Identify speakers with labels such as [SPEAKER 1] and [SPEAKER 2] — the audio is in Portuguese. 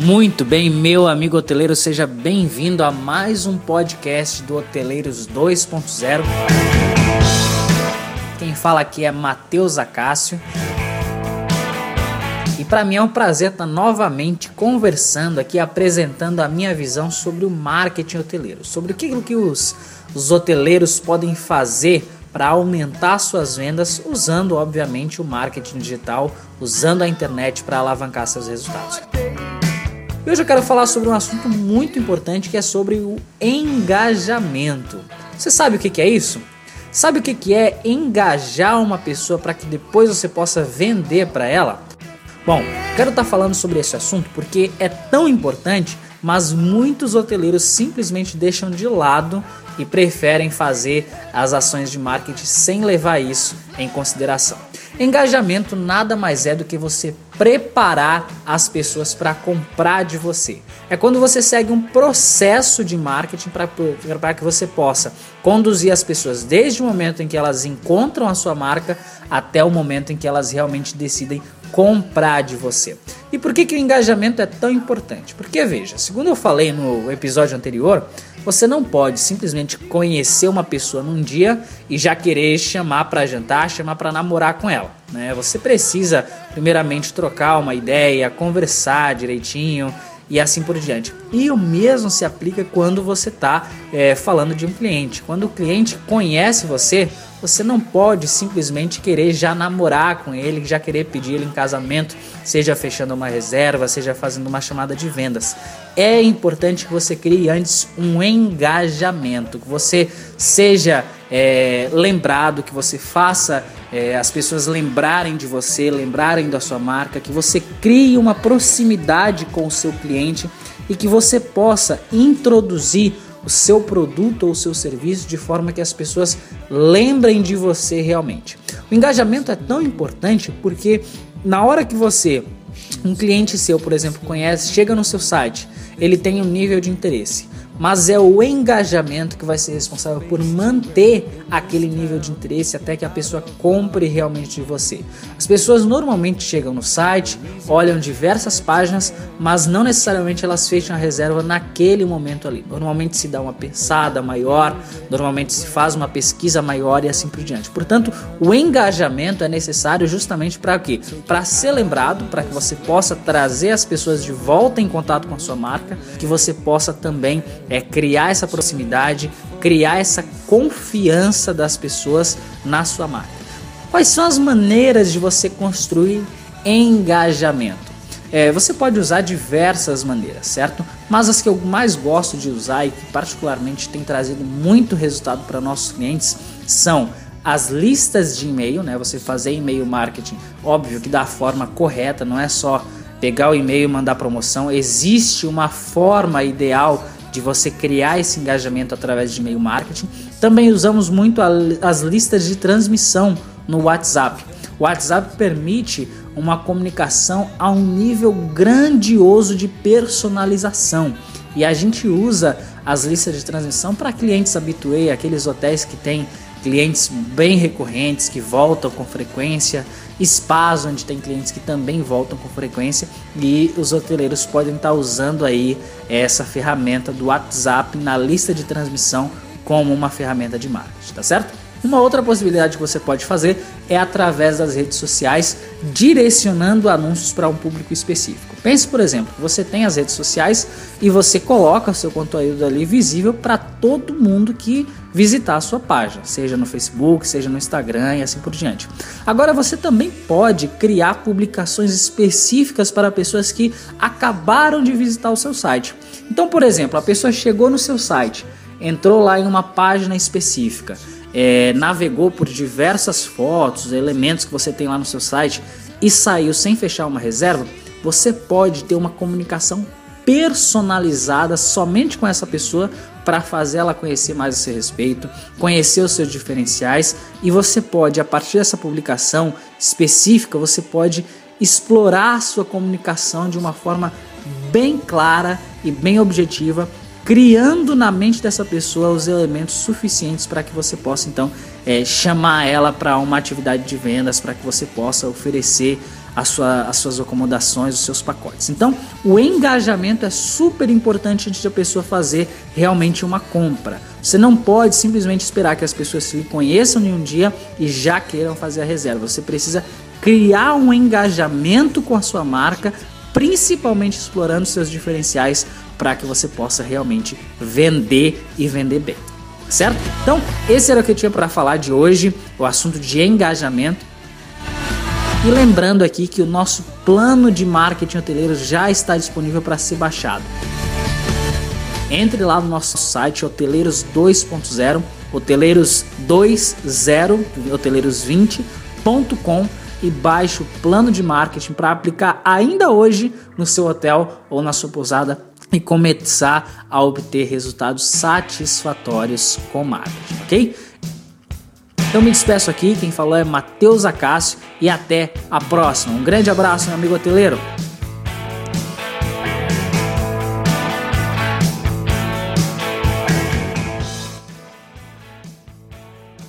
[SPEAKER 1] Muito bem, meu amigo hoteleiro, seja bem-vindo a mais um podcast do Hoteleiros 2.0. Quem fala aqui é Matheus Acácio. E para mim é um prazer estar novamente conversando aqui, apresentando a minha visão sobre o marketing hoteleiro, sobre o que, que os, os hoteleiros podem fazer para aumentar suas vendas usando, obviamente, o marketing digital, usando a internet para alavancar seus resultados. E hoje eu quero falar sobre um assunto muito importante que é sobre o engajamento. Você sabe o que é isso? Sabe o que é engajar uma pessoa para que depois você possa vender para ela? Bom, quero estar tá falando sobre esse assunto porque é tão importante, mas muitos hoteleiros simplesmente deixam de lado e preferem fazer as ações de marketing sem levar isso em consideração. Engajamento nada mais é do que você preparar as pessoas para comprar de você. É quando você segue um processo de marketing para que você possa conduzir as pessoas desde o momento em que elas encontram a sua marca até o momento em que elas realmente decidem comprar de você. E por que, que o engajamento é tão importante? Porque veja, segundo eu falei no episódio anterior, você não pode simplesmente conhecer uma pessoa num dia e já querer chamar para jantar, chamar para namorar com ela. Né? Você precisa, primeiramente, trocar uma ideia, conversar direitinho e assim por diante. E o mesmo se aplica quando você está é, falando de um cliente. Quando o cliente conhece você, você não pode simplesmente querer já namorar com ele, já querer pedir ele em casamento, seja fechando uma reserva, seja fazendo uma chamada de vendas. É importante que você crie antes um engajamento, que você seja é, lembrado, que você faça é, as pessoas lembrarem de você, lembrarem da sua marca, que você crie uma proximidade com o seu cliente e que você possa introduzir o seu produto ou o seu serviço de forma que as pessoas lembrem de você realmente. O engajamento é tão importante porque na hora que você, um cliente seu, por exemplo, conhece, chega no seu site, ele tem um nível de interesse mas é o engajamento que vai ser responsável por manter aquele nível de interesse até que a pessoa compre realmente de você. As pessoas normalmente chegam no site, olham diversas páginas, mas não necessariamente elas fecham a reserva naquele momento ali. Normalmente se dá uma pensada maior, normalmente se faz uma pesquisa maior e assim por diante. Portanto, o engajamento é necessário justamente para quê? Para ser lembrado, para que você possa trazer as pessoas de volta em contato com a sua marca, que você possa também é criar essa proximidade, criar essa confiança das pessoas na sua marca. Quais são as maneiras de você construir engajamento? É, você pode usar diversas maneiras, certo? Mas as que eu mais gosto de usar e que particularmente tem trazido muito resultado para nossos clientes são as listas de e-mail, né? Você fazer e-mail marketing, óbvio que da forma correta, não é só pegar o e-mail e mandar promoção. Existe uma forma ideal de você criar esse engajamento através de e-mail marketing. Também usamos muito as listas de transmissão no WhatsApp. O WhatsApp permite uma comunicação a um nível grandioso de personalização. E a gente usa as listas de transmissão para clientes habituê, aqueles hotéis que têm clientes bem recorrentes, que voltam com frequência, spas onde tem clientes que também voltam com frequência e os hoteleiros podem estar usando aí essa ferramenta do WhatsApp na lista de transmissão como uma ferramenta de marketing, tá certo? Uma outra possibilidade que você pode fazer é através das redes sociais, direcionando anúncios para um público específico. Pense, por exemplo, você tem as redes sociais e você coloca o seu conteúdo ali visível para todo mundo que visitar a sua página, seja no Facebook, seja no Instagram e assim por diante. Agora você também pode criar publicações específicas para pessoas que acabaram de visitar o seu site. Então, por exemplo, a pessoa chegou no seu site, entrou lá em uma página específica é, navegou por diversas fotos, elementos que você tem lá no seu site e saiu sem fechar uma reserva, você pode ter uma comunicação personalizada somente com essa pessoa para fazer ela conhecer mais a seu respeito, conhecer os seus diferenciais e você pode, a partir dessa publicação específica, você pode explorar a sua comunicação de uma forma bem clara e bem objetiva criando na mente dessa pessoa os elementos suficientes para que você possa então é, chamar ela para uma atividade de vendas, para que você possa oferecer sua, as suas acomodações, os seus pacotes. Então, o engajamento é super importante antes da pessoa fazer realmente uma compra. Você não pode simplesmente esperar que as pessoas se conheçam em um dia e já queiram fazer a reserva. Você precisa criar um engajamento com a sua marca, principalmente explorando seus diferenciais para que você possa realmente vender e vender bem. Certo? Então, esse era o que eu tinha para falar de hoje, o assunto de engajamento. E lembrando aqui que o nosso plano de marketing hoteleiro já está disponível para ser baixado. Entre lá no nosso site Hoteleiros 2.0, Hoteleiros 20, hoteleiros20.com e baixe o plano de marketing para aplicar ainda hoje no seu hotel ou na sua pousada e começar a obter resultados satisfatórios com marketing, ok? Então me despeço aqui, quem falou é Matheus Acácio e até a próxima. Um grande abraço, meu amigo hoteleiro.